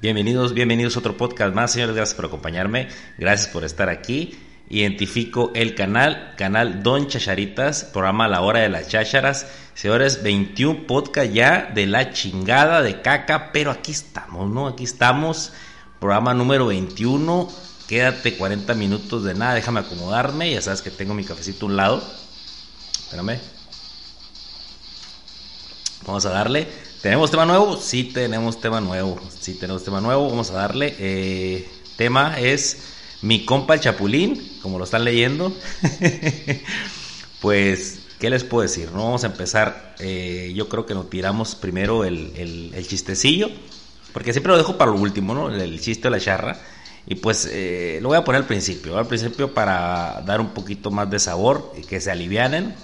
Bienvenidos, bienvenidos a otro podcast más, señores. Gracias por acompañarme. Gracias por estar aquí. Identifico el canal, canal Don Chacharitas, programa La Hora de las Chácharas. Señores, 21 podcast ya de la chingada de caca, pero aquí estamos, ¿no? Aquí estamos. Programa número 21. Quédate 40 minutos de nada, déjame acomodarme. Ya sabes que tengo mi cafecito a un lado. Espérame. Vamos a darle. ¿Tenemos tema nuevo? Sí, tenemos tema nuevo. Sí, tenemos tema nuevo. Vamos a darle. Eh, tema es mi compa el Chapulín, como lo están leyendo. pues, ¿qué les puedo decir? No vamos a empezar. Eh, yo creo que nos tiramos primero el, chistecillo, porque siempre lo dejo para lo último, ¿no? El, chiste de la charra. Y pues eh, lo voy a poner al principio, al principio para dar un poquito más de sabor y que se alivianen.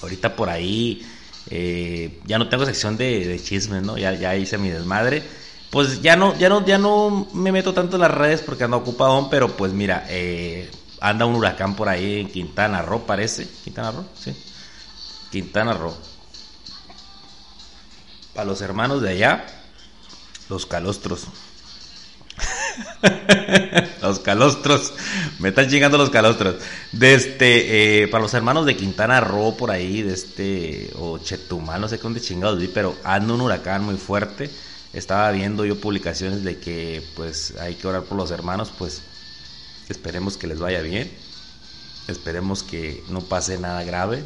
Ahorita por ahí eh, ya no tengo sección de, chismes, ¿no? Ya, hice mi desmadre. Pues ya no, ya no, ya no me meto tanto en las redes porque ando ocupado, pero pues mira, eh, anda un huracán por ahí en Quintana Roo, parece. Quintana Roo, sí. Quintana Roo. Para los hermanos de allá, los calostros. los calostros. Me están chingando los calostros. De este, eh, para los hermanos de Quintana Roo por ahí, de este, o Chetumal, no sé qué dónde chingados vi, pero anda un huracán muy fuerte. Estaba viendo yo publicaciones de que pues hay que orar por los hermanos, pues esperemos que les vaya bien. Esperemos que no pase nada grave.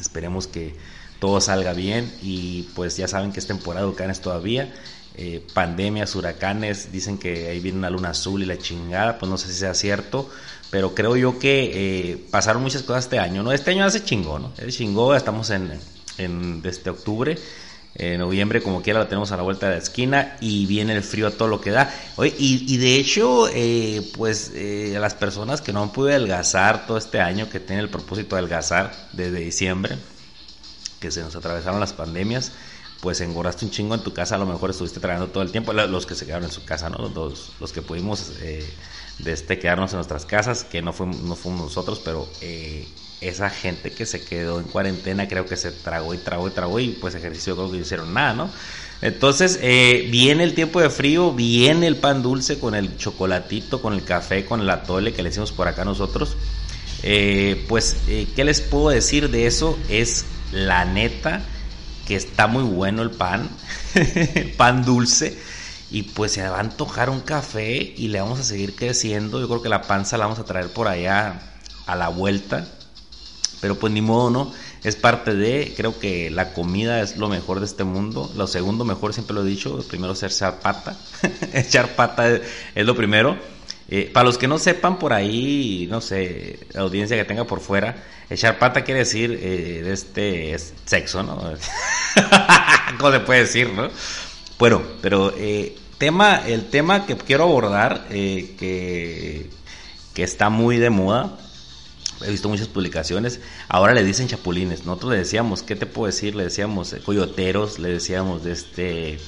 Esperemos que todo salga bien y pues ya saben que es temporada de huracanes todavía eh, pandemias, huracanes, dicen que ahí viene una luna azul y la chingada, pues no sé si sea cierto, pero creo yo que eh, pasaron muchas cosas este año, ¿no? Este año hace chingó, ¿no? Es chingó, estamos en, en desde octubre, en noviembre como quiera la tenemos a la vuelta de la esquina y viene el frío a todo lo que da. Oye, y, de hecho, eh, pues a las personas que no han podido adelgazar todo este año, que tienen el propósito de adelgazar desde diciembre, que se nos atravesaron las pandemias, pues engordaste un chingo en tu casa, a lo mejor estuviste trabajando todo el tiempo, los que se quedaron en su casa, ¿no? Los, los que pudimos eh, este, quedarnos en nuestras casas, que no fuimos, no fuimos nosotros, pero eh, esa gente que se quedó en cuarentena creo que se tragó y tragó y tragó y pues ejercicio creo que no hicieron nada, ¿no? Entonces eh, viene el tiempo de frío, viene el pan dulce con el chocolatito, con el café, con el atole que le hicimos por acá nosotros. pues, ¿qué les puedo decir de eso? Es la neta que está muy bueno el pan, pan dulce, y pues se va a antojar un café y le vamos a seguir creciendo. Yo creo que la panza la vamos a traer por allá a la vuelta, pero pues ni modo, ¿no? Es parte de, creo que la comida es lo mejor de este mundo. Lo segundo mejor, siempre lo he dicho, primero es echar pata. echar pata es, lo primero. Eh, para los que no sepan por ahí, no sé, la audiencia que tenga por fuera, echar pata quiere decir eh, de este sexo, ¿no? ¿Cómo se puede decir, no? Bueno, pero eh, tema, el tema que quiero abordar, que, que está muy de moda, he visto muchas publicaciones, ahora le dicen chapulines, nosotros le decíamos, ¿qué te puedo decir? Le decíamos coyoteros, le decíamos de este,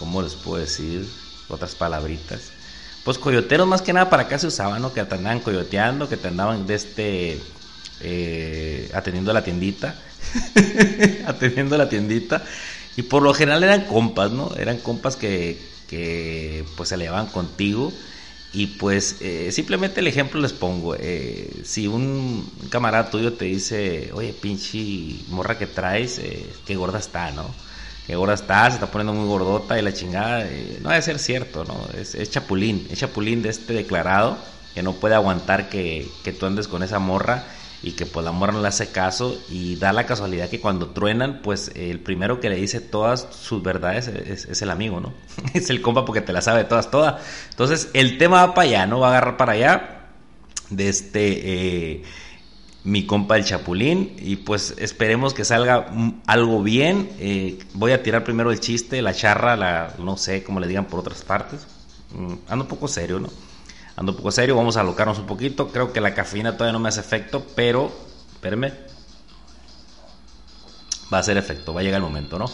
¿cómo les puedo decir? Otras palabritas pues coyoteros más que nada para acá se usaban, ¿no? Que te andaban coyoteando, que te andaban de este, eh, atendiendo la tiendita, atendiendo la tiendita, y por lo general eran compas, ¿no? Eran compas que, que pues se llevaban contigo, y pues eh, simplemente el ejemplo les pongo, eh, si un camarada tuyo te dice, oye, pinche morra que traes, qué gorda está, ¿no? Que ahora está, se está poniendo muy gordota y la chingada. Eh, no debe ser cierto, ¿no? Es, chapulín, es chapulín de este declarado que no puede aguantar que, que, tú andes con esa morra y que pues la morra no le hace caso y da la casualidad que cuando truenan, pues el primero que le dice todas sus verdades es, el amigo, ¿no? es el compa porque te la sabe todas, todas. Entonces el tema va para allá, ¿no? Va a agarrar para allá de este... Eh, mi compa el Chapulín y pues esperemos que salga algo bien. Eh, voy a tirar primero el chiste, la charra, la no sé cómo le digan por otras partes. Mm, ando un poco serio, ¿no? Ando un poco serio, vamos a alocarnos un poquito. Creo que la cafeína todavía no me hace efecto, pero espérenme. Va a hacer efecto, va a llegar el momento, ¿no?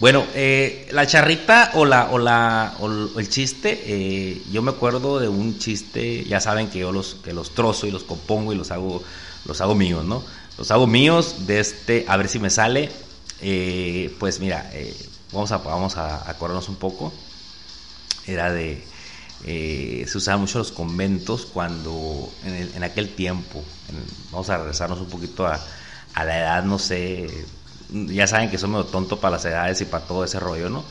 Bueno, eh, la charrita o la o la o el chiste, eh, yo me acuerdo de un chiste, ya saben que yo los que los trozo y los compongo y los hago los hago míos, ¿no? Los hago míos de este, a ver si me sale. Eh, pues mira, eh, vamos, a, vamos a acordarnos un poco. Era de, eh, se usaban mucho los conventos cuando, en, aquel tiempo, vamos a regresarnos un poquito a, a, la edad, no sé, ya saben que soy medio tonto para las edades y para todo ese rollo, ¿no?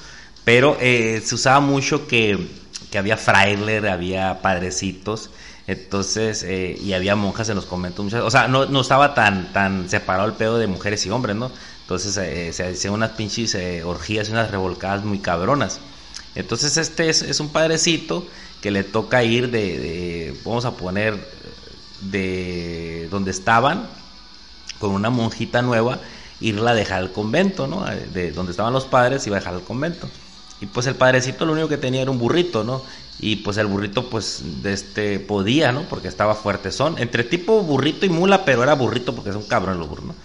Pero se usaba mucho que, que había frailer, había padrecitos entonces, eh, y había monjas en los conventos, muchas, o sea, no, no estaba tan, tan separado el pedo de mujeres y hombres, ¿no? Entonces eh, se hacían unas pinches eh, orgías y unas revolcadas muy cabronas. Entonces este es, un padrecito que le toca ir de, vamos a poner, de donde estaban, con una monjita nueva, irla a dejar al convento, ¿no? De donde estaban los padres, iba a dejar al convento. Y pues el padrecito lo único que tenía era un burrito, ¿no? Y pues el burrito pues de este podía, ¿no? Porque estaba fuerte son, entre tipo burrito y mula, pero era burrito porque es un cabrón los burros, ¿no?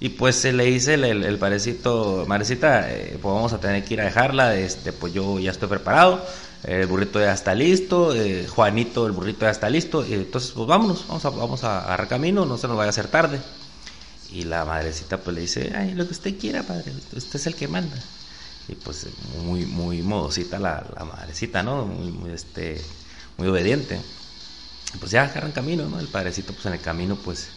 Y pues se le dice el, parecito, Marecita, eh, pues vamos a tener que ir a dejarla, este, pues yo ya estoy preparado, el burrito ya está listo, eh, Juanito, el burrito ya está listo, y entonces pues vámonos, vamos a, vamos a camino, no se nos vaya a hacer tarde. Y la madrecita pues le dice, ay, lo que usted quiera, padre, usted es el que manda y pues muy, muy modosita la, la madrecita, ¿no? Muy, este, muy obediente. Pues ya agarran camino, ¿no? El padrecito pues en el camino pues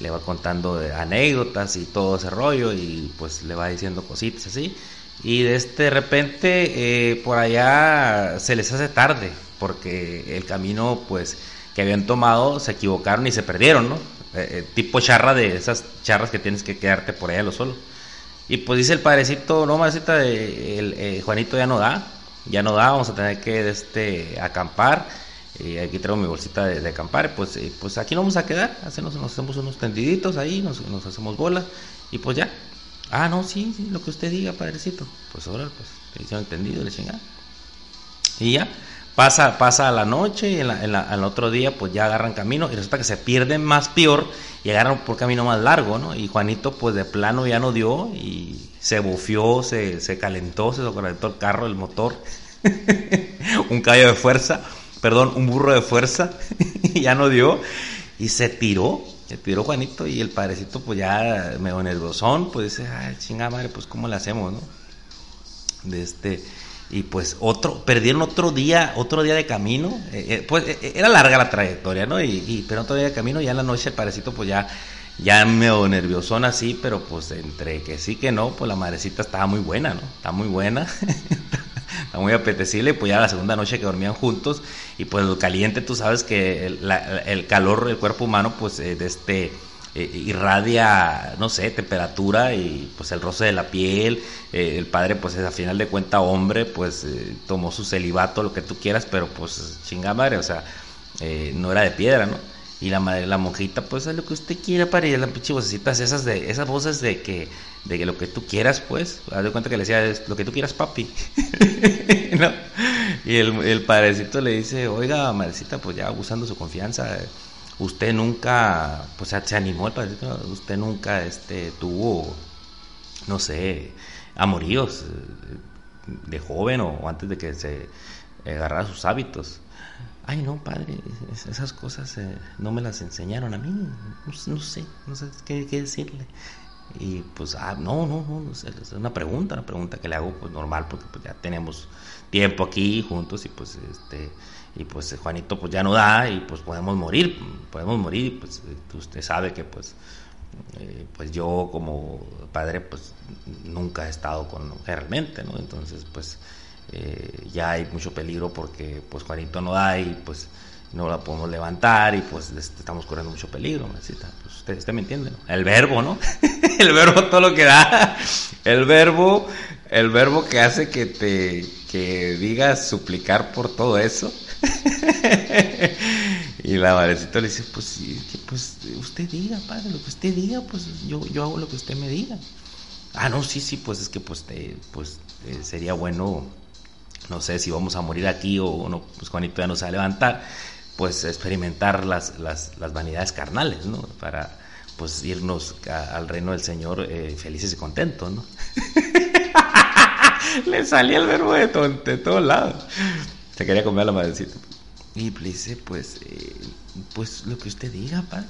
le va contando anécdotas y todo ese rollo y pues le va diciendo cositas así. Y de este repente eh, por allá se les hace tarde porque el camino pues que habían tomado se equivocaron y se perdieron, ¿no? Eh, eh, tipo charra de esas charras que tienes que quedarte por allá lo solo. Y pues dice el padrecito, no, madrecita, el, eh, Juanito ya no da, ya no da, vamos a tener que este, acampar. Y aquí traigo mi bolsita de, acampar, pues, eh, pues aquí nos vamos a quedar, hacemos, nos hacemos unos tendiditos ahí, nos, hacemos bolas y pues ya. Ah, no, sí, sí, lo que usted diga, padrecito. Pues ahora, pues, te hicieron entendido, le chingada. Y ya, Pasa, pasa la noche y en la, en al otro día pues ya agarran camino y resulta que se pierden más peor y agarran por camino más largo, ¿no? Y Juanito pues de plano ya no dio y se bufió, se, se calentó, se calentó el carro, el motor, un caballo de fuerza, perdón, un burro de fuerza y ya no dio y se tiró, se tiró Juanito y el padrecito pues ya medio nerviosón, pues dice, ay chingada madre, pues cómo le hacemos, ¿no? De este y pues otro perdieron otro día otro día de camino. Eh, eh, pues eh, era larga la trayectoria no y, pero otro día de camino ya en la noche el parecito pues ya ya medio nerviosón así pero pues entre que sí que no pues la madrecita estaba muy buena no está muy buena está muy apetecible pues ya la segunda noche que dormían juntos y pues lo caliente tú sabes que el, el calor del cuerpo humano pues de este eh, irradia, no sé, temperatura y pues el roce de la piel. Eh, el padre, pues a final de cuenta hombre, pues eh, tomó su celibato, lo que tú quieras, pero pues chinga madre, o sea, no era de piedra, ¿no? Y la madre, la monjita, pues lo que usted quiera, para ir las pinche vocecitas esas de, esas voces de que, de que lo que tú quieras, pues, haz de cuenta que le decía, lo que tú quieras, papi. Y el, el padrecito le dice, oiga, madrecita, pues ya abusando su confianza, usted nunca, pues se animó, usted nunca este, tuvo, no sé, amoríos eh, de joven o antes de que se agarrara sus hábitos. Ay, no, padre, esas cosas eh, no me las enseñaron a mí, no, sé, no sé qué, decirle. Y pues, ah, no, no, no, es una pregunta, una pregunta que le hago pues normal porque pues ya tenemos tiempo aquí juntos y pues este y pues Juanito pues ya no da y pues podemos morir, podemos morir, pues usted sabe que pues eh, pues yo como padre pues nunca he estado con realmente, ¿no? Entonces pues eh, ya hay mucho peligro porque pues Juanito no da y pues no la podemos levantar y pues estamos corriendo mucho peligro, pues usted, usted me entiende, ¿no? El verbo, ¿no? el verbo todo lo que da, el verbo, el verbo que hace que te que digas suplicar por todo eso Y la madrecita le dice, pues, pues usted diga, padre, lo que usted diga, pues yo, yo hago lo que usted me diga. Ah, no, sí, sí, pues es que pues, pues eh, sería bueno, no sé si vamos a morir aquí o no, pues Juanito ya no se va a levantar, pues experimentar las, las, las vanidades carnales, ¿no? Para pues irnos al reino del Señor eh, felices y contentos, ¿no? Le salía el verbo de, de todos lados. Se quería comer a la madrecita. Y le dice, pues, eh, pues lo que usted diga, padre.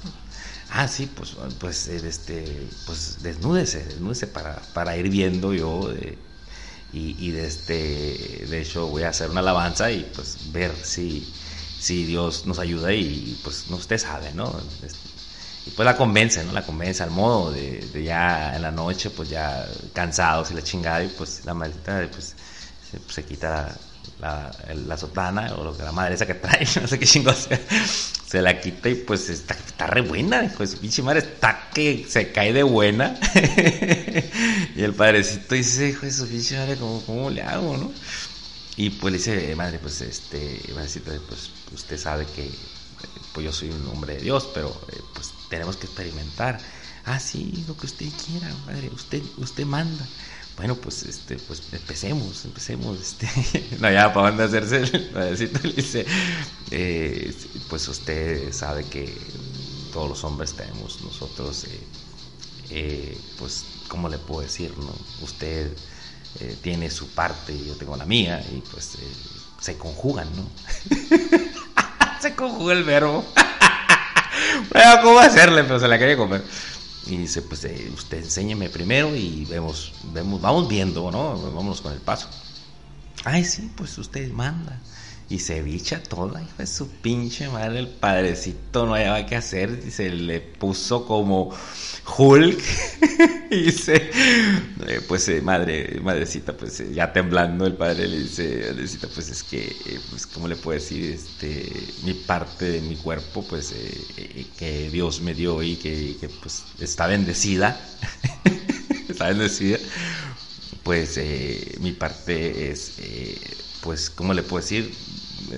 Ah, sí, pues, pues, eh, este, pues desnúdese, desnúdese para, para ir viendo yo. y, y de, este, de hecho voy a hacer una alabanza y pues ver si, si Dios nos ayuda y pues no, usted sabe, ¿no? Este, y pues la convence, ¿no? La convence al modo de, de, ya en la noche, pues ya cansados y la chingada, y pues la maldita, pues se, se quita la, la, sotana o lo que la madre esa que trae, no sé qué chingo sea, se la quita y pues está, está re buena, hijo de su pinche madre, está que se cae de buena. y el padrecito dice, hijo de su pinche madre, ¿cómo, cómo le hago, no? Y pues le dice, madre, pues este, padrecito, pues usted sabe que pues yo soy un hombre de Dios, pero eh, pues tenemos que experimentar. Ah, sí, lo que usted quiera, madre, usted, usted manda bueno, pues, este, pues empecemos, empecemos, este, no, ya, ¿para dónde hacerse el dice, eh, pues usted sabe que todos los hombres tenemos nosotros, eh, eh, pues, ¿cómo le puedo decir, no? Usted tiene su parte y yo tengo la mía, y pues se conjugan, ¿no? se conjuga el verbo. bueno, ¿cómo hacerle? Pero se la quería comer. Y dice, pues eh, usted enséñeme primero y vemos, vemos, vamos viendo, ¿no? Vámonos con el paso. Ay, sí, pues usted manda. Y se bicha toda, hijo de su pinche madre, el padrecito no hallaba qué hacer y se le puso como Hulk. y se, eh, pues eh, madre, madrecita, pues eh, ya temblando el padre le dice, madrecita, pues es que, pues cómo le puedo decir, este, mi parte de mi cuerpo, pues que Dios me dio y que, pues está bendecida, está bendecida, pues mi parte es, pues, ¿cómo le puedo decir?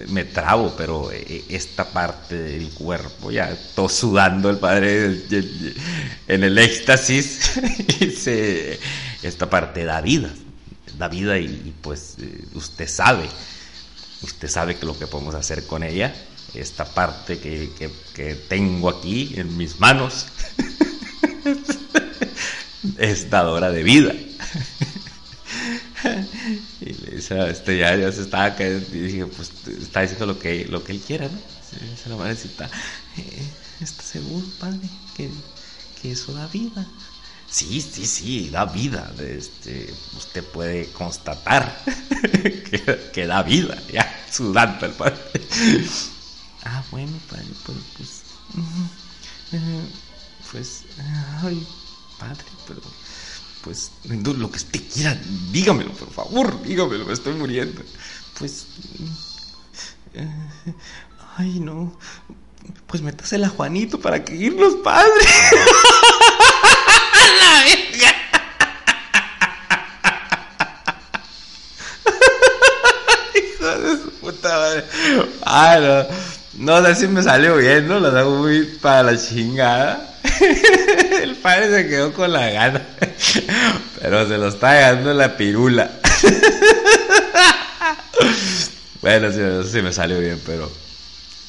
Me trabo, pero eh, esta parte del cuerpo, ya todo sudando el padre en el éxtasis, esta parte da vida, da vida y, pues eh, usted sabe, usted sabe que lo que podemos hacer con ella, esta parte que, que tengo aquí en mis manos, es dadora de vida. Dice, este, ya, ya se estaba cayendo dije, pues está diciendo lo que, lo que él quiera, ¿no? Se la madrecita, eh, ¿está seguro, padre, que, que eso da vida? Sí, sí, sí, da vida. Este, usted puede constatar que, que, da vida, ya, sudando el padre. ah, bueno, padre, pues, pues, pues, ay, padre, pero pues lo que usted quiera, dígamelo, por favor, dígamelo, me estoy muriendo. Pues, eh, ay, no, pues métasela a Juanito para que ir los padres. La verga. Hijo de su puta madre. Ay, no. No sé si me salió bien, ¿no? Lo hago muy para la chingada. El padre se quedó con la gana. Pero se lo está dando la pirula. Bueno, sí, sí me salió bien, pero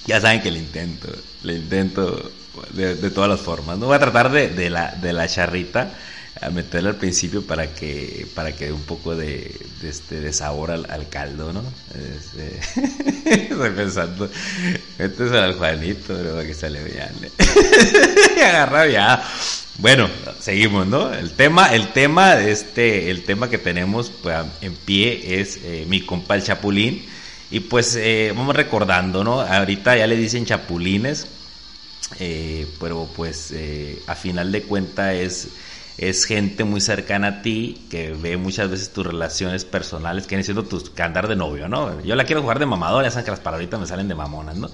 ya saben que le intento. Le intento de, todas las formas. No voy a tratar de, la, de la charrita a meterle al principio para que para que dé un poco de, este sabor al, al caldo, ¿no? Este, estoy pensando, este es al Juanito, pero que sale bien. Agarra ya. Bueno, seguimos, ¿no? El tema, el tema este, el tema que tenemos pues, en pie es eh, mi compa el Chapulín. Y pues eh, vamos recordando, ¿no? Ahorita ya le dicen chapulines, eh, pero pues a final de cuenta es es gente muy cercana a ti que ve muchas veces tus relaciones personales, que siendo tus que andar de novio, ¿no? Yo la quiero jugar de mamador, ya saben que las palabritas me salen de mamonas, ¿no?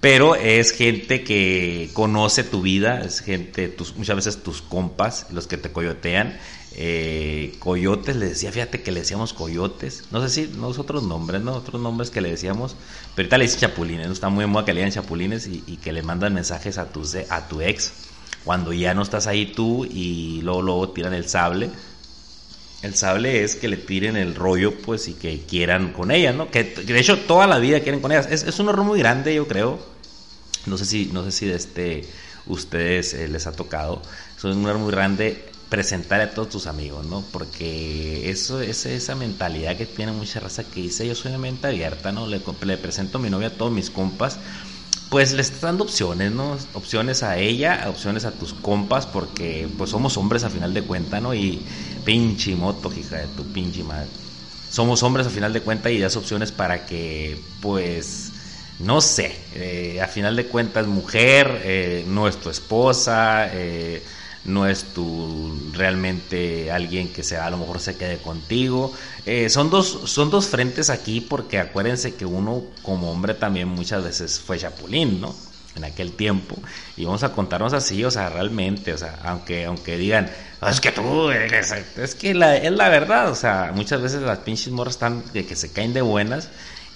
Pero es gente que conoce tu vida, es gente, tus, muchas veces tus compas, los que te coyotean, Eh, coyotes, le decía, fíjate que le decíamos coyotes. No sé si nosotros nombres, ¿no? Otros nombres que le decíamos. Pero ahorita le dice chapulines, ¿no? Está muy de moda que le digan chapulines y, que le mandan mensajes a tu, a tu ex. Cuando ya no estás ahí tú y luego, luego tiran el sable. El sable es que le tiren el rollo, pues, y que quieran con ella, ¿no? Que, de hecho toda la vida quieren con ellas. Es, es un horror muy grande, yo creo. No sé si, no sé si de este ustedes eh, les ha tocado. Es un horror muy grande presentar a todos tus amigos, ¿no? Porque eso es esa mentalidad que tiene mucha raza que dice, yo soy una mente abierta, ¿no? Le, le presento a mi novia a todos mis compas, pues le estás dando opciones, ¿no? Opciones a ella, opciones a tus compas, porque pues somos hombres a final de cuenta, ¿no? Y pinche moto, hija de tu pinche madre. Somos hombres a final de cuenta y das opciones para que, pues, no sé, eh, a final de cuentas mujer, eh, no es tu esposa, eh, no es tu realmente alguien que sea a lo mejor se quede contigo. Eh, son, dos, son dos frentes aquí porque acuérdense que uno como hombre también muchas veces fue chapulín, ¿no? En aquel tiempo. Y vamos a contarnos así, o sea, realmente, o sea, aunque, aunque digan, ah, es que tú, es que la, es la verdad, o sea, muchas veces las pinches morras están de que se caen de buenas.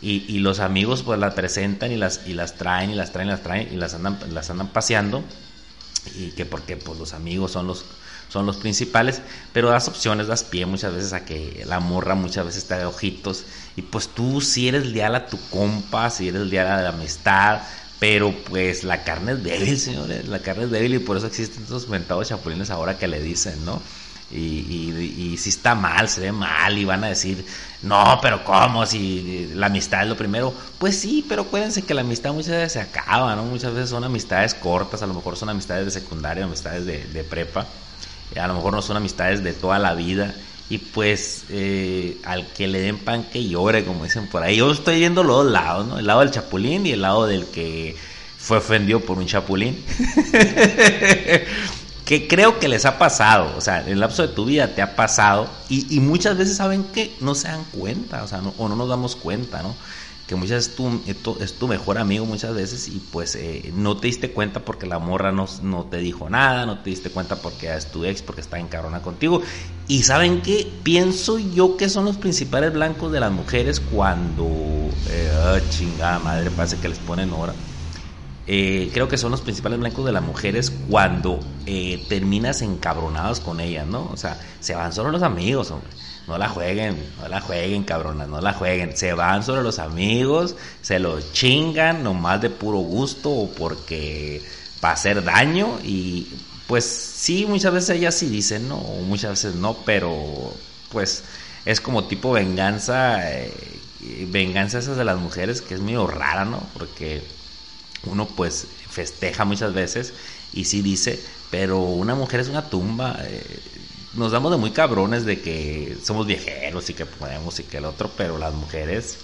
Y, y los amigos pues las presentan y las, y las traen y las traen y las traen y las andan, las andan paseando y que porque pues los amigos son los son los principales, pero das opciones, das pie muchas veces a que la morra muchas veces te de ojitos y pues tú si eres leal a tu compa, si eres leal a la amistad, pero pues la carne es débil, señores, la carne es débil y por eso existen estos mentados chapulines ahora que le dicen, ¿no? Y, si está mal, se ve mal y van a decir, no, pero ¿cómo? Si la amistad es lo primero. Pues sí, pero acuérdense que la amistad muchas veces se acaba, ¿no? Muchas veces son amistades cortas, a lo mejor son amistades de secundaria, amistades de, prepa, a lo mejor no son amistades de toda la vida. Y pues eh, al que le den pan que llore, como dicen por ahí. Yo estoy viendo los dos lados, ¿no? El lado del chapulín y el lado del que fue ofendido por un chapulín. que creo que les ha pasado, o sea, en el lapso de tu vida te ha pasado y, muchas veces saben que no se dan cuenta, o sea, no, o no nos damos cuenta, ¿no? Que muchas veces tu, es tu mejor amigo muchas veces y pues eh, no te diste cuenta porque la morra no, no, te dijo nada, no te diste cuenta porque es tu ex, porque está en cabrona contigo. Y saben que pienso yo que son los principales blancos de las mujeres cuando, eh, ah, chingada madre, parece que les ponen hora eh, creo que son los principales blancos de las mujeres cuando eh, terminas encabronados con ellas, ¿no? O sea, se van solo los amigos, hombre. No la jueguen, no la jueguen, cabronas, no la jueguen. Se van sobre los amigos, se los chingan nomás de puro gusto o porque va a hacer daño y pues sí, muchas veces ellas sí dicen no, muchas veces no, pero pues es como tipo venganza, eh, venganza esas de las mujeres que es medio rara, ¿no? Porque uno pues festeja muchas veces y sí dice, pero una mujer es una tumba. Eh, nos damos de muy cabrones de que somos viejeros y que podemos y que el otro, pero las mujeres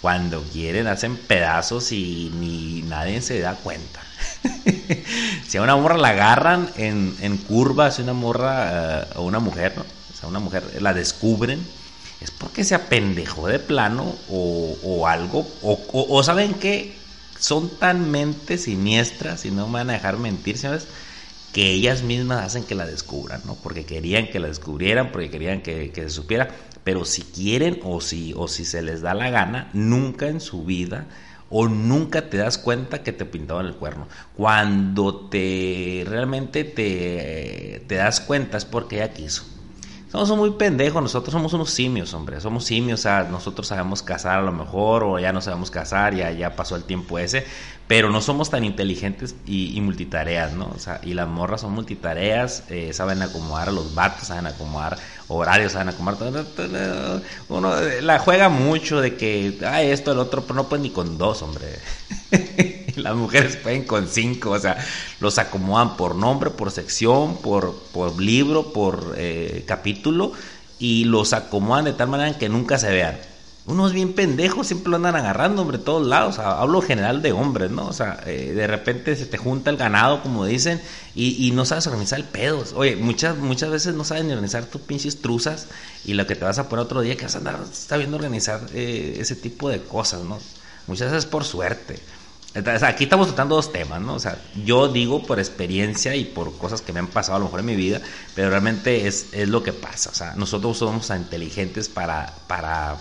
cuando quieren hacen pedazos y ni nadie se da cuenta. si a una morra la agarran en, en curva, si una morra eh, o una mujer, ¿no? o sea, una mujer la descubren, es porque se apendejó de plano o, o algo, o, o saben que son tan mentes siniestras, y no me van a dejar mentir, ¿sabes? Que ellas mismas hacen que la descubran, ¿no? Porque querían que la descubrieran, porque querían que, se supiera. Pero si quieren o si, o si se les da la gana, nunca en su vida o nunca te das cuenta que te pintaban el cuerno. Cuando te realmente te, te das cuenta es porque ella quiso. Somos muy pendejos, nosotros somos unos simios, hombre. Somos simios, o sea, nosotros sabemos casar a lo mejor, o ya no sabemos casar, ya, ya pasó el tiempo ese, pero no somos tan inteligentes y, multitareas, ¿no? O sea, y las morras son multitareas, eh, saben acomodar a los vatos, saben acomodar horarios, saben acomodar. Uno la juega mucho de que, ah, esto, el otro, pero no puede ni con dos, hombre. Las mujeres pueden con cinco, o sea, los acomodan por nombre, por sección, por, por libro, por eh, capítulo, y los acomodan de tal manera que nunca se vean. Unos bien pendejos siempre lo andan agarrando, hombre, todos lados. hablo general de hombres, ¿no? O sea, eh, de repente se te junta el ganado, como dicen, y, no sabes organizar el pedo. Oye, muchas, muchas veces no sabes ni organizar tus pinches truzas y lo que te vas a poner otro día que vas a andar sabiendo organizar eh, ese tipo de cosas, ¿no? Muchas veces por suerte. Aquí estamos tratando dos temas, ¿no? O sea, yo digo por experiencia y por cosas que me han pasado a lo mejor en mi vida, pero realmente es, es lo que pasa. O sea, nosotros somos inteligentes para, para,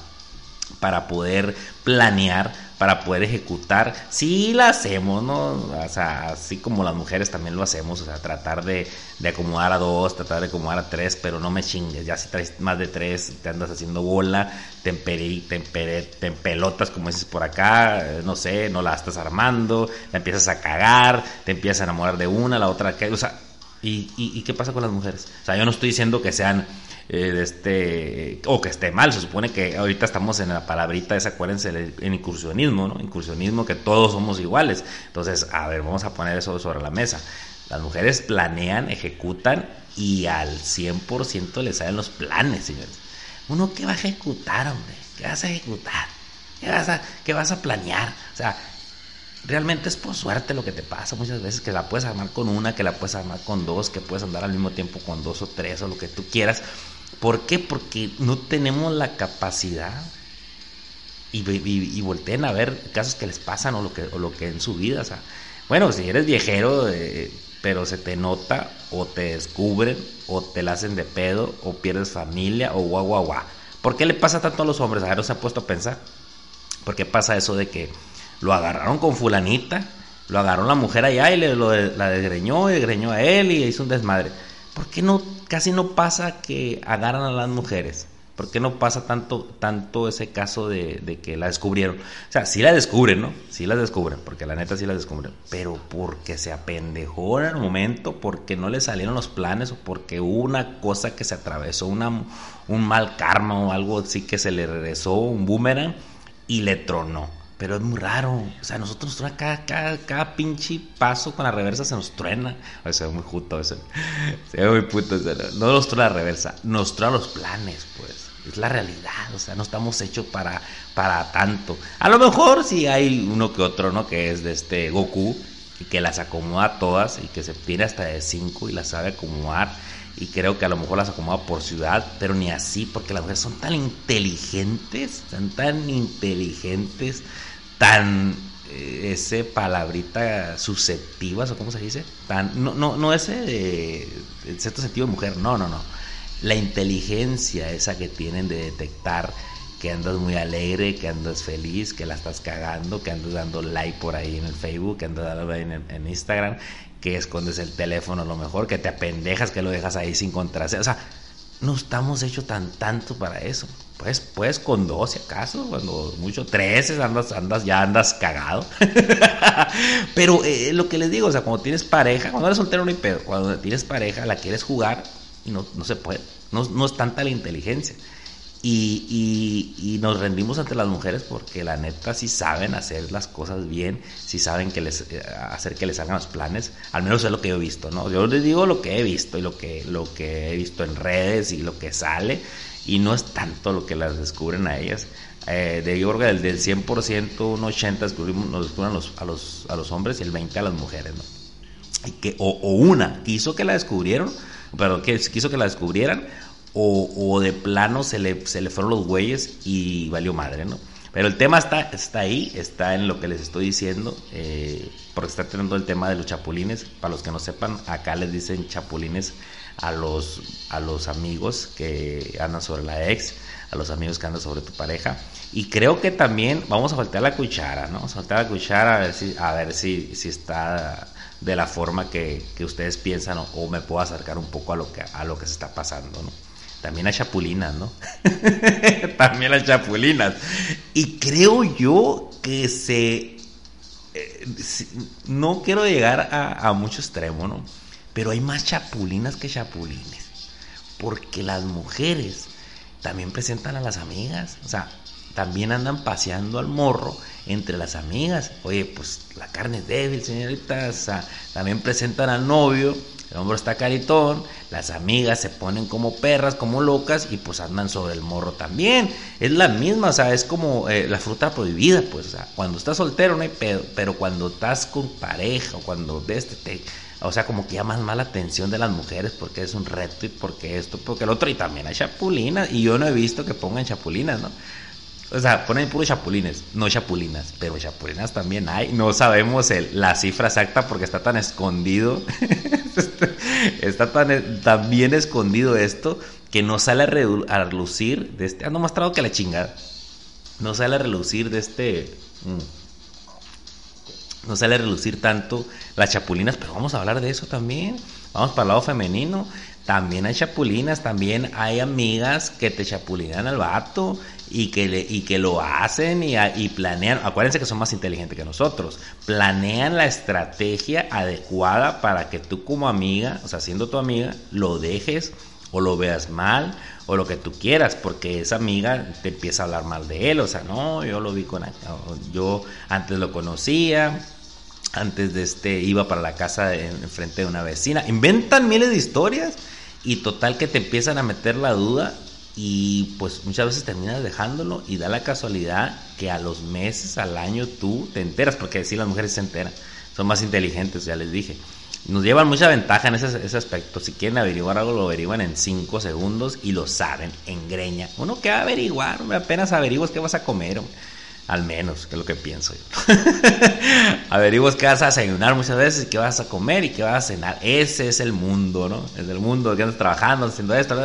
para poder planear, para poder ejecutar. Sí la hacemos, ¿no? O sea, así como las mujeres también lo hacemos, o sea, tratar de, de acomodar a dos, tratar de acomodar a tres, pero no me chingues, ya si traes más de tres, te andas haciendo bola, te, te, te empelotas, como dices por acá, eh, no sé, no la estás armando, la empiezas a cagar, te empiezas a enamorar de una, la otra, o sea, ¿y, y, y qué pasa con las mujeres? O sea, yo no estoy diciendo que sean eh, este, o que esté mal, se supone que ahorita estamos en la palabrita esa, acuérdense, en incursionismo, ¿no? Incursionismo que todos somos iguales. Entonces, a ver, vamos a poner eso sobre la mesa. Las mujeres planean, ejecutan y al 100% les salen los planes, señores. Uno, ¿qué va a ejecutar, hombre? ¿Qué vas a ejecutar? ¿Qué vas a, qué vas a planear? O sea, realmente es por suerte lo que te pasa muchas veces, que la puedes armar con una, que la puedes armar con dos, que puedes andar al mismo tiempo con dos o tres o lo que tú quieras. ¿Por qué? Porque no tenemos la capacidad y, volteen a ver casos que les pasan o lo que, o lo que en su vida. Bueno, si eres viejero, eh, pero se te nota o te descubren o te la hacen de pedo o pierdes familia o guau, guau, guau. ¿Por qué le pasa tanto a los hombres? A ver, ¿no se ha puesto a pensar? ¿Por qué pasa eso de que lo agarraron con fulanita? Lo agarró la mujer allá y le, lo, la desgreñó y desgreñó a él y hizo un desmadre. ¿Por qué no, casi no pasa que agarran a las mujeres? ¿Por qué no pasa tanto, tanto ese caso de, que la descubrieron? O sea, sí la descubren, ¿no? Sí la descubren, porque la neta sí la descubren. Pero porque se apendejó en el momento, porque no le salieron los planes o porque hubo una cosa que se atravesó, una, un mal karma o algo así que se le regresó, un boomerang, y le tronó. Pero es muy raro. O sea, nosotros truena cada, cada, cada, pinche paso con la reversa se nos truena. O sea, muy justo eso. Se ve muy puto. no nos truena la reversa, nos truena los planes, pues. Es la realidad. O sea, no estamos hechos para, para tanto. A lo mejor si hay uno que otro, ¿no? Que es de este Goku. Y que las acomoda todas. Y que se tiene hasta de cinco y las sabe acomodar y creo que a lo mejor las acomoda por ciudad, pero ni así, porque las mujeres son tan inteligentes, son tan inteligentes tan eh, ese palabrita susceptivas o cómo se dice tan no no no ese de, cierto sentido de mujer no no no la inteligencia esa que tienen de detectar que andas muy alegre, que andas feliz, que la estás cagando, que andas dando like por ahí en el Facebook, que andas dando en, en Instagram, que escondes el teléfono a lo mejor, que te apendejas, que lo dejas ahí sin contraseña. O sea, no estamos hechos tan tanto para eso. Pues, pues con dos si acaso, cuando mucho, tres andas, andas, ya andas cagado. Pero eh, lo que les digo, o sea, cuando tienes pareja, cuando eres soltero no hay pedo, cuando tienes pareja, la quieres jugar y no, no se puede. No, no es tanta la inteligencia. Y, y, nos rendimos ante las mujeres porque la neta sí saben hacer las cosas bien, sí saben que les, eh, hacer que les salgan los planes, al menos es lo que yo he visto, ¿no? Yo les digo lo que he visto y lo que, lo que he visto en redes y lo que sale, y no es tanto lo que las descubren a ellas. Eh, de yo del, del 100%, un 80% descubrimos, nos descubren los, a, los, a los hombres y el 20% a las mujeres, ¿no? Y que, o, o una quiso que la descubrieron, pero que quiso que la descubrieran, o, de plano se le, se le fueron los güeyes y valió madre, ¿no? Pero el tema está, está ahí, está en lo que les estoy diciendo, eh, porque está teniendo el tema de los chapulines. Para los que no sepan, acá les dicen chapulines a los, a los amigos que andan sobre la ex, a los amigos que andan sobre tu pareja. Y creo que también vamos a faltar la cuchara, ¿no? A faltar la cuchara a ver si, a ver si, si está de la forma que, que ustedes piensan o, o, me puedo acercar un poco a lo que, a lo que se está pasando, ¿no? También hay chapulinas, ¿no? También hay chapulinas. Y creo yo que se... Eh, no quiero llegar a, a mucho extremo, ¿no? Pero hay más chapulinas que chapulines. Porque las mujeres también presentan a las amigas. O sea, también andan paseando al morro entre las amigas. Oye, pues la carne es débil, señorita. O sea, también presentan al novio el hombre está caritón, las amigas se ponen como perras, como locas y pues andan sobre el morro también. Es la misma, o sea, es como eh, la fruta prohibida, pues, o sea, cuando estás soltero no hay pedo, pero cuando estás con pareja o cuando ves, te, o sea, como que llamas más la atención de las mujeres porque es un reto y porque esto, porque el otro, y también hay chapulinas, y yo no he visto que pongan chapulinas, ¿no? O sea, ponen puros chapulines, no chapulinas, pero chapulinas también hay. No sabemos la cifra exacta porque está tan escondido. está tan, tan, bien escondido esto que no sale a, relucir de este. Ando más trago que la chingada. No sale a relucir de este. Mm, no sale a relucir tanto las chapulinas, pero vamos a hablar de eso también. Vamos para el lado femenino. También hay chapulinas, también hay amigas que te chapulinan al vato y que, y que lo hacen y, y, planean. Acuérdense que son más inteligentes que nosotros. Planean la estrategia adecuada para que tú como amiga, o sea, siendo tu amiga, lo dejes o lo veas mal o lo que tú quieras, porque esa amiga te empieza a hablar mal de él, o sea, no, yo lo vi con, yo antes lo conocía, antes de este iba para la casa enfrente de una vecina, inventan miles de historias y total que te empiezan a meter la duda y pues muchas veces terminas dejándolo y da la casualidad que a los meses, al año tú te enteras, porque sí las mujeres se enteran, son más inteligentes, ya les dije. Nos llevan mucha ventaja en ese, ese aspecto. Si quieren averiguar algo, lo averiguan en 5 segundos y lo saben en greña. Uno que va a averiguar, apenas averiguas qué vas a comer. Al menos, que es lo que pienso yo. Averiguas qué vas a desayunar muchas veces, qué vas a comer y qué vas a cenar. Ese es el mundo, ¿no? Es el mundo que andas trabajando, haciendo esto.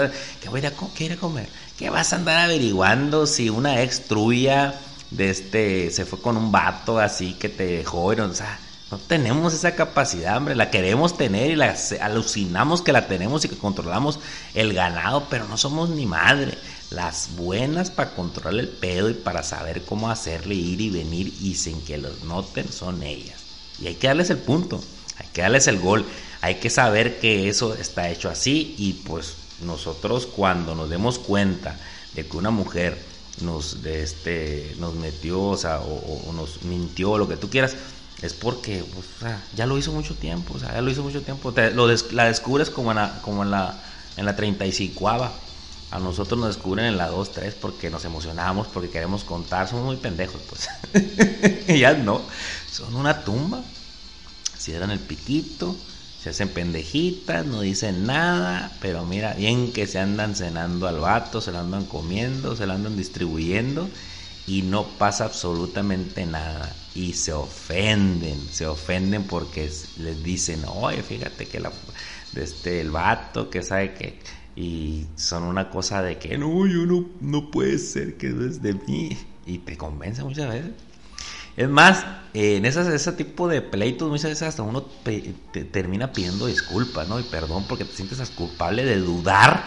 ¿Qué voy a ir a, comer? ¿Qué vas a andar averiguando si una ex tuya de este, se fue con un vato así que te dejó? O sea, no tenemos esa capacidad, hombre. La queremos tener y la alucinamos que la tenemos y que controlamos el ganado, pero no somos ni madre. Las buenas para controlar el pedo y para saber cómo hacerle ir y venir y sin que los noten son ellas. Y hay que darles el punto, hay que darles el gol, hay que saber que eso está hecho así y pues nosotros cuando nos demos cuenta de que una mujer nos, este, nos metió o, sea, o, nos mintió, lo que tú quieras, es porque pues, ya lo hizo mucho tiempo, o sea, ya lo hizo mucho tiempo. lo la descubres como en la, como en la, en la 35 a nosotros nos descubren en la 2, 3 porque nos emocionamos, porque queremos contar, somos muy pendejos, pues. ya no, son una tumba. Cierran el piquito, se hacen pendejitas, no dicen nada, pero mira, bien que se andan cenando al vato, se lo andan comiendo, se lo andan distribuyendo y no pasa absolutamente nada. Y se ofenden, se ofenden porque les dicen, oye, fíjate que la, este, el vato que sabe que y son una cosa de que no, yo no, no puede ser que es de mí y te convence muchas veces. Es más, en esas, ese tipo de pleitos muchas veces hasta uno te termina pidiendo disculpas, ¿no? Y perdón porque te sientes culpable de dudar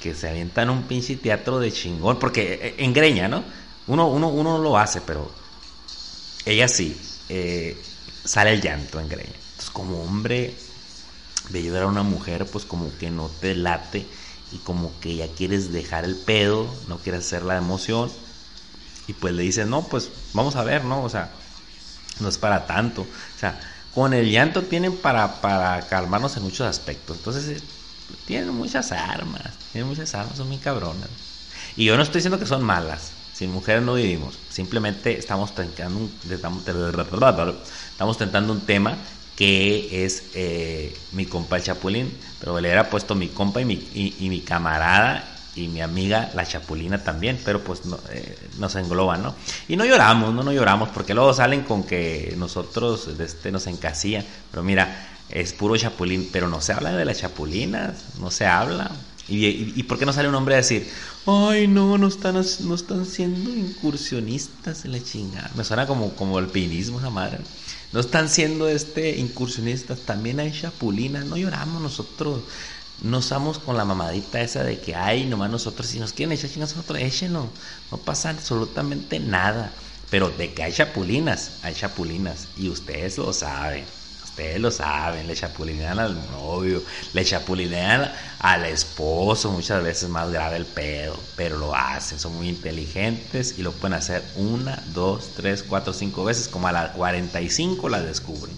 que se avientan un pinche teatro de chingón, porque eh, en greña, ¿no? Uno, uno, uno lo hace, pero ella sí, eh, sale el llanto en greña. Entonces como hombre de ayudar a una mujer, pues como que no te late y como que ya quieres dejar el pedo, no quieres hacer la emoción y pues le dices, no, pues vamos a ver, ¿no? O sea, no es para tanto. O sea, con el llanto tienen para, para calmarnos en muchos aspectos. Entonces, tienen muchas armas, tienen muchas armas, son muy cabronas. Y yo no estoy diciendo que son malas, sin mujeres no vivimos, simplemente estamos tentando estamos, estamos tentando un tema que es eh, mi compa el Chapulín, pero le hubiera puesto mi compa y mi, y, mi camarada y mi amiga la Chapulina también, pero pues no, eh, nos engloban, ¿no? Y no lloramos, no, no lloramos, porque luego salen con que nosotros este, nos encasillan, pero mira, es puro Chapulín, pero no se habla de las Chapulinas, no se habla. ¿Y, y, por qué no sale un hombre a decir, ay, no, no están, no están siendo incursionistas en la chingada? Me suena como, como el pinismo, esa madre. Están siendo este incursionistas, también hay chapulinas, no lloramos nosotros. No estamos con la mamadita esa de que hay nomás nosotros, si nos quieren echar chingas nosotros, échenlo. No pasa absolutamente nada. Pero de que hay chapulinas, hay chapulinas. Y ustedes lo saben. Ustedes lo saben, le chapulinean al novio, le chapulinean al esposo, muchas veces más grave el pedo, pero lo hacen, son muy inteligentes y lo pueden hacer una, dos, tres, cuatro, cinco veces, como a las 45 la descubren.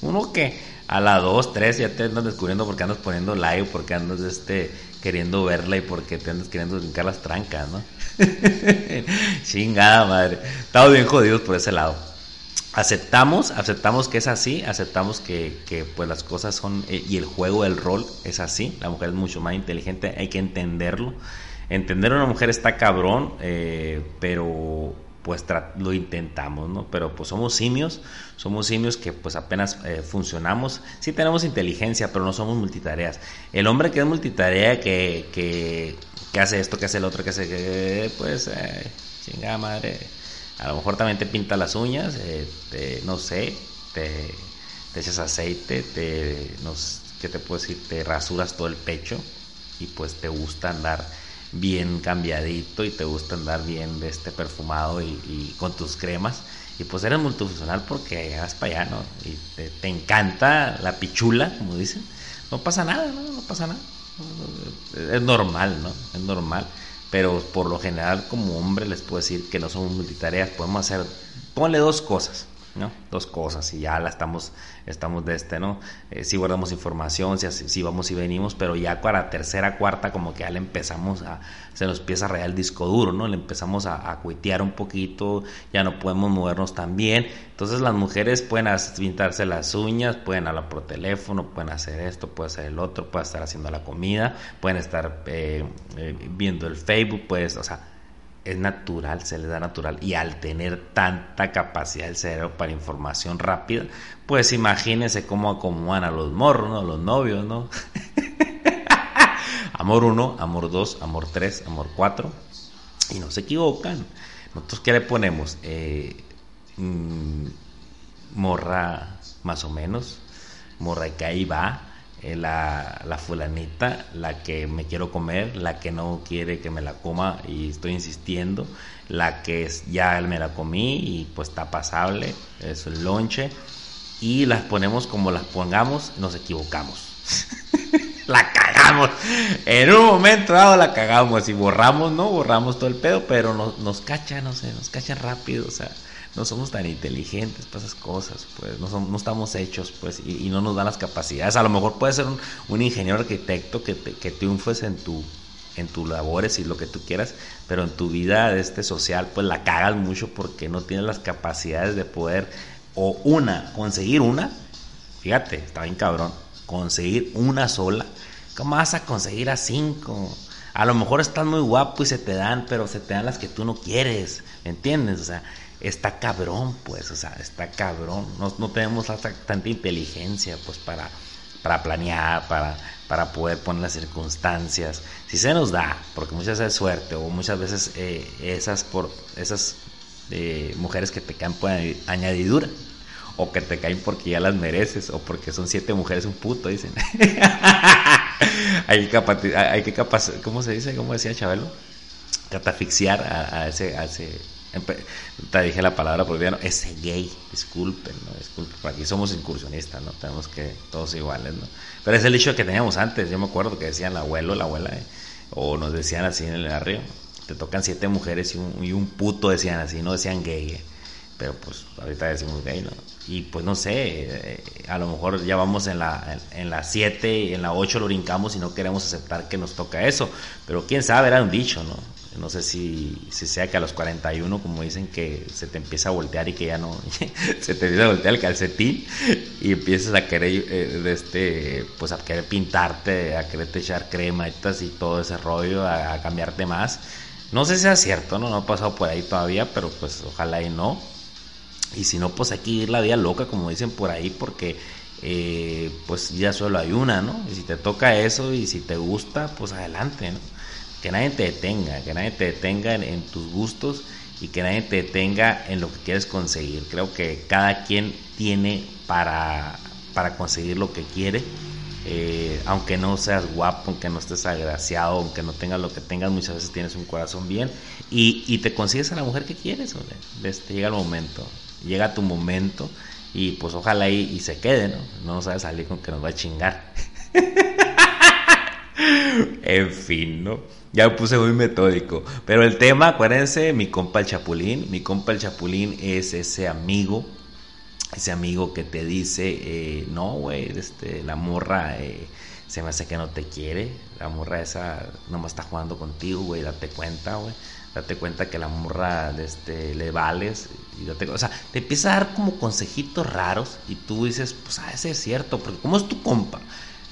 Uno que a las dos, tres ya te andas descubriendo porque andas poniendo like, porque andas este, queriendo verla y porque te andas queriendo brincar las trancas, ¿no? Chingada madre. Estamos bien jodidos por ese lado aceptamos, aceptamos que es así, aceptamos que, que, pues las cosas son, eh, y el juego, el rol es así, la mujer es mucho más inteligente, hay que entenderlo. entender a una mujer está cabrón, eh, pero pues lo intentamos, ¿no? Pero pues somos simios, somos simios que pues apenas eh, funcionamos, sí tenemos inteligencia, pero no somos multitareas. El hombre que es multitarea, que, que, que hace esto, que hace el otro, que hace, pues, eh, chingada madre, a lo mejor también te pinta las uñas, eh, no sé, te, te, echas aceite, te, no, ¿qué te puedo decir? Te rasuras todo el pecho y pues te gusta andar bien cambiadito y te gusta andar bien de este perfumado y, con tus cremas. Y pues eres multifuncional porque vas para allá, ¿no? Y te, encanta la pichula, como dicen. No pasa nada, ¿no? No pasa nada. Es normal, ¿no? Es normal. Pero por lo general, como hombre, les puedo decir que no somos multitareas. Podemos hacer, ponle dos cosas. ¿No? Dos cosas y ya la estamos, estamos de este, ¿no? Eh, guardamos información, si, si, vamos y venimos, pero ya para tercera, cuarta, como que ya le empezamos a, se nos empieza a rayar el disco duro, ¿no? Le empezamos a, a cuitear un poquito, ya no podemos movernos tan bien. Entonces las mujeres pueden pintarse las uñas, pueden hablar por teléfono, pueden hacer esto, pueden hacer el otro, pueden estar haciendo la comida, pueden estar eh, eh, viendo el Facebook, pues, o sea, es natural, se les da natural. Y al tener tanta capacidad del cerebro para información rápida, pues imagínense cómo acomodan a los morros, ¿no? los novios, ¿no? amor 1, amor 2, amor 3, amor 4. Y no se equivocan. Nosotros, ¿qué le ponemos? Eh, mm, morra más o menos, morra ahí va eh, la, la, fulanita, la que me quiero comer, la que no quiere que me la coma y estoy insistiendo, la que ya me la comí y pues está pasable, es el lonche, y las ponemos como las pongamos, nos equivocamos. la cagamos. En un momento dado la cagamos y borramos, ¿no? Borramos todo el pedo, pero nos, nos cachan, no sé, nos cachan rápido, o sea no somos tan inteligentes para esas cosas, pues no, no estamos hechos, pues, y, no nos dan las capacidades. A lo mejor puede ser un, ingeniero arquitecto que, que triunfes en tu en tus labores y lo que tú quieras, pero en tu vida este social pues la cagas mucho porque no tienes las capacidades de poder o una, conseguir una, fíjate, está bien cabrón, conseguir una sola, ¿cómo vas a conseguir a cinco? A lo mejor estás muy guapo y se te dan, pero se te dan las que tú no quieres, ¿me entiendes? O sea, está cabrón, pues, o sea, está cabrón. No, no tenemos tanta inteligencia, pues, para, para planear, para, para poder poner las circunstancias. Si se nos da, porque muchas veces es suerte, o muchas veces eh, esas, por, esas eh, mujeres que te caen por añadidura, o que te caen porque ya las mereces, o porque son siete mujeres un puto, dicen. hay que, que ¿cómo se dice? ¿Cómo decía Chabelo? Catafixiar a, a ese te dije la palabra no ese gay, disculpen, ¿no? Disculpen, aquí somos incursionistas, ¿no? Tenemos que, todos iguales, ¿no? Pero es el dicho que teníamos antes, yo me acuerdo que decían el abuelo, la abuela, ¿eh? o nos decían así en el barrio, te tocan siete mujeres y un, y un puto decían así, no decían gay, ¿eh? pero pues ahorita decimos gay, ¿no? Y pues no sé, eh, a lo mejor ya vamos en la, en, la 7, en la 8 lo brincamos y no queremos aceptar que nos toca eso, pero quién sabe, era un dicho, ¿no? No sé si, si sea que a los 41, como dicen, que se te empieza a voltear y que ya no, se te empieza a voltear el calcetín y empiezas a querer, eh, de este, pues a querer pintarte, a echar crema y todo ese rollo, a, cambiarte más. No sé si sea cierto, ¿no? No ha pasado por ahí todavía, pero pues ojalá y no. Y si no, pues hay que ir la vida loca, como dicen por ahí, porque eh, pues ya solo hay una, ¿no? Y si te toca eso y si te gusta, pues adelante, ¿no? Que nadie te detenga, que nadie te detenga en, tus gustos y que nadie te detenga en lo que quieres conseguir. Creo que cada quien tiene para, para conseguir lo que quiere. Eh, aunque no seas guapo, aunque no estés agraciado, aunque no tengas lo que tengas, muchas veces tienes un corazón bien y, y te consigues a la mujer que quieres. Este, llega el momento, llega tu momento y pues ojalá y, y se quede, ¿no? No nos salir con que nos va a chingar. en fin, ¿no? Ya me puse muy metódico. Pero el tema, acuérdense, mi compa el Chapulín. Mi compa el Chapulín es ese amigo. Ese amigo que te dice, eh, no, güey, este, la morra eh, se me hace que no te quiere. La morra esa nomás está jugando contigo, güey, date cuenta, güey. Date cuenta que la morra este, le vales. Y date, o sea, te empieza a dar como consejitos raros y tú dices, pues, ah, ese es cierto, porque como es tu compa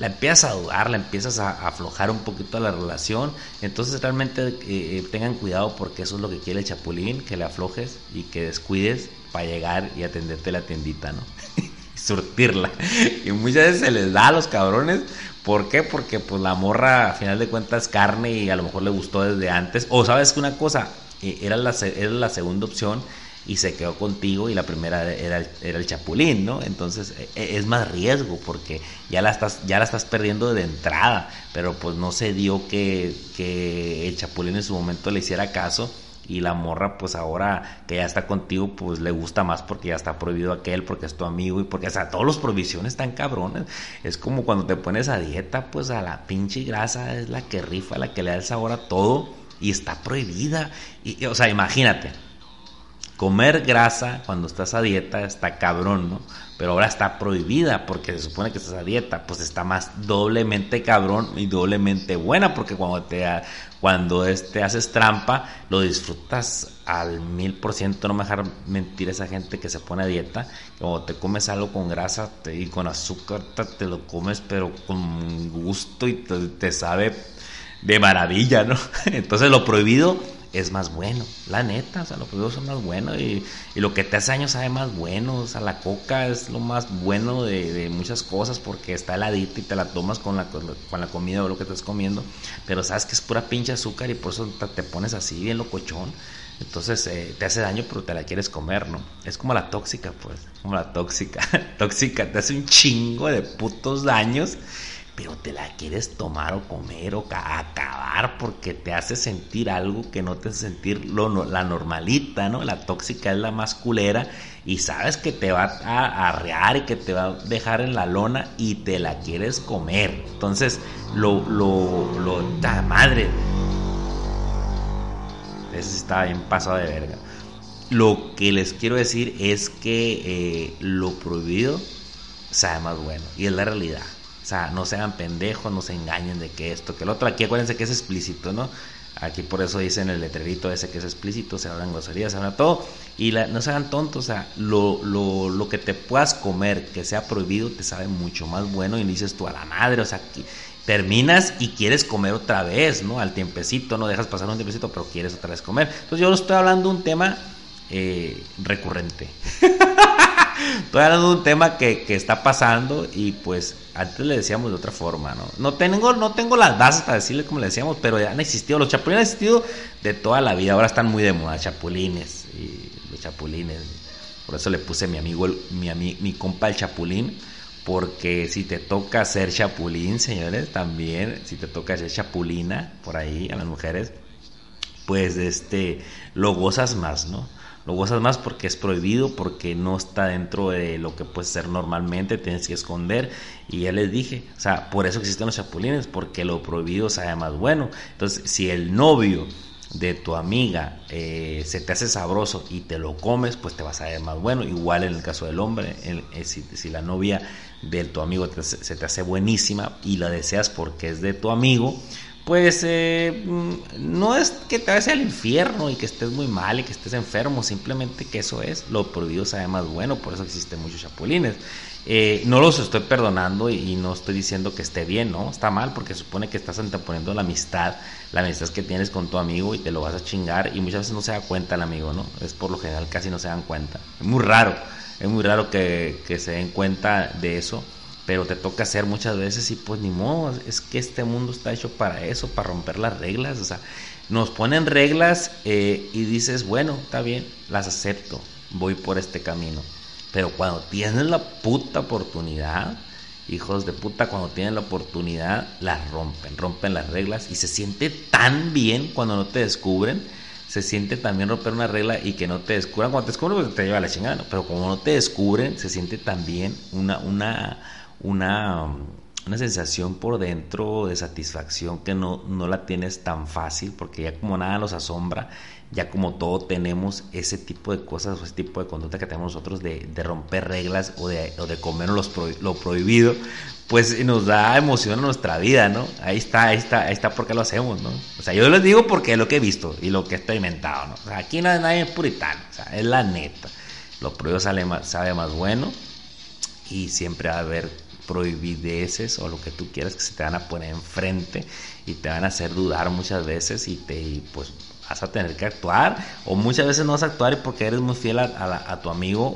la empiezas a dudar, la empiezas a, aflojar un poquito a la relación. Entonces realmente eh, eh, tengan cuidado porque eso es lo que quiere el chapulín, que le aflojes y que descuides para llegar y atenderte la tiendita, ¿no? surtirla. Y muchas veces se les da a los cabrones. ¿Por qué? Porque pues la morra a final de cuentas carne y a lo mejor le gustó desde antes. O sabes que una cosa, eh, era la, era la segunda opción y se quedó contigo y la primera era el, era el chapulín, ¿no? Entonces e, e, es más riesgo porque ya la estás, ya la estás perdiendo de entrada, pero pues no se dio que, que el chapulín en su momento le hiciera caso y la morra pues ahora que ya está contigo pues le gusta más porque ya está prohibido aquel porque es tu amigo y porque o sea todos los provisiones están cabrones es como cuando te pones a dieta pues a la pinche grasa es la que rifa la que le da el sabor a todo y está prohibida y, o sea imagínate comer grasa cuando estás a dieta está cabrón, ¿no? Pero ahora está prohibida porque se supone que estás a dieta, pues está más doblemente cabrón y doblemente buena porque cuando te cuando este haces trampa lo disfrutas al mil por ciento, no me dejar mentir esa gente que se pone a dieta, cuando te comes algo con grasa y con azúcar te, lo comes pero con gusto y te sabe de maravilla, ¿no? Entonces lo prohibido es más bueno, la neta, o sea, los productos son más buenos y, lo que te hace años sabe más bueno, o sea, la coca es lo más bueno de, muchas cosas porque está heladita y te la tomas con la, con la comida o lo que estás comiendo, pero sabes que es pura pinche azúcar y por eso te, pones así bien locochón, entonces eh, te hace daño pero te la quieres comer, ¿no? Es como la tóxica, pues, como la tóxica, tóxica, te hace un chingo de putos daños pero te la quieres tomar o comer o acabar porque te hace sentir algo que no te hace sentir la normalita, ¿no? La tóxica es la más culera y sabes que te va a arrear y que te va a dejar en la lona y te la quieres comer. Entonces, lo, lo, lo, madre. Ese está bien pasado de verga. Lo que les quiero decir es que eh, lo prohibido sabe más bueno y es la realidad. Sea, no sean pendejos, no se engañen de que esto, que el otro. Aquí acuérdense que es explícito, ¿no? Aquí por eso dicen el letrerito ese que es explícito, se hablan groserías, se hablan todo. Y no sean tontos, o sea, lo, lo, lo, que te puedas comer que sea prohibido te sabe mucho más bueno y dices tú a la madre, o sea, terminas y quieres comer otra vez, ¿no? Al tiempecito, no dejas pasar un tiempecito, pero quieres otra vez comer. Entonces yo estoy hablando de un tema eh, recurrente. Estoy hablando de un tema que, que, está pasando y pues antes le decíamos de otra forma, ¿no? No tengo, no tengo las bases para decirle como le decíamos, pero ya han existido, los chapulines han existido de toda la vida, ahora están muy de moda, chapulines y los chapulines. Por eso le puse mi amigo, mi, mi compa el chapulín, porque si te toca ser chapulín, señores, también, si te toca ser chapulina por ahí a las mujeres, pues este, lo gozas más, ¿no? Lo gozas más porque es prohibido, porque no está dentro de lo que puede ser normalmente, tienes que esconder. Y ya les dije, o sea, por eso existen los chapulines, porque lo prohibido sabe más bueno. Entonces, si el novio de tu amiga eh, se te hace sabroso y te lo comes, pues te vas a ver más bueno. Igual en el caso del hombre, eh, si, si, la novia de tu amigo se te hace buenísima y la deseas porque es de tu amigo, pues eh, mm, no es que te vayas al infierno y que estés muy mal y que estés enfermo, simplemente que eso es, lo prohibido sabe más bueno, por eso existen muchos chapulines. Eh, no los estoy perdonando y, no estoy diciendo que esté bien, ¿no? Está mal porque supone que estás anteponiendo la amistad, la amistad que tienes con tu amigo y te lo vas a chingar y muchas veces no se da cuenta el amigo, ¿no? Es por lo general casi no se dan cuenta. Es muy raro, es muy raro que, que se den cuenta de eso pero te toca hacer muchas veces y pues ni modo, es que este mundo está hecho para eso, para romper las reglas, o sea, nos ponen reglas eh, y dices, bueno, está bien, las acepto, voy por este camino, pero cuando tienes la puta oportunidad, hijos de puta, cuando tienen la oportunidad, las rompen, rompen las reglas y se siente tan bien cuando no te descubren, se siente también romper una regla y que no te descubran, cuando te descubren pues te lleva la chingada, pero como no te descubren, se siente también una, una una, una sensación por dentro de satisfacción que no, no la tienes tan fácil, porque ya como nada nos asombra, ya como todo tenemos ese tipo de cosas o ese tipo de conducta que tenemos nosotros de, romper reglas o de, o de comer lo prohibido, pues nos da emoción a nuestra vida, ¿no? Ahí está, ahí está, ahí está porque lo hacemos, ¿no? O sea, yo les digo porque es lo que he visto y lo que he experimentado, ¿no? O sea, aquí no hay nadie puritano, o sea, es la neta. Lo prohibido sale más, sabe más bueno y siempre va a haber prohibideces o lo que tú quieras que se te van a poner enfrente y te van a hacer dudar muchas veces y te pues vas a tener que actuar o muchas veces no vas a actuar porque eres muy fiel a, tu amigo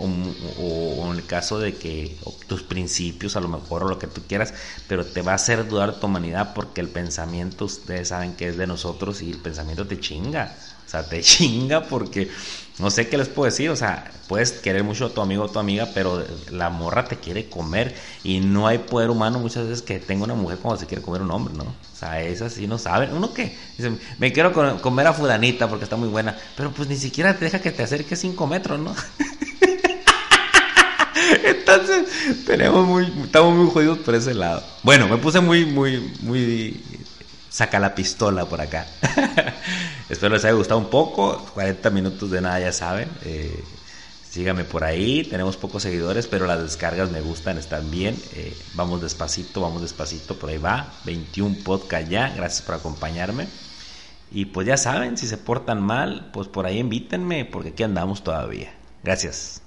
o, en el caso de que tus principios a lo mejor o lo que tú quieras, pero te va a hacer dudar tu humanidad porque el pensamiento ustedes saben que es de nosotros y el pensamiento te chinga. O sea, te chinga porque no sé qué les puedo decir. O sea, puedes querer mucho a tu amigo o tu amiga, pero la morra te quiere comer. Y no hay poder humano muchas veces que tenga una mujer como se quiere comer un hombre, ¿no? O sea, esas sí no saben. ¿Uno qué? Dice, me quiero comer a Fudanita porque está muy buena. Pero pues ni siquiera te deja que te acerques 5 metros, ¿no? Entonces, tenemos muy, estamos muy jodidos por ese lado. Bueno, me puse muy, muy, muy saca la pistola por acá. Espero les haya gustado un poco. 40 minutos de nada, ya saben. Eh, síganme por ahí. Tenemos pocos seguidores, pero las descargas me gustan, están bien. Eh, vamos despacito, vamos despacito. Por ahí va. 21 podcast ya. Gracias por acompañarme. Y pues ya saben, si se portan mal, pues por ahí invítenme, porque aquí andamos todavía. Gracias.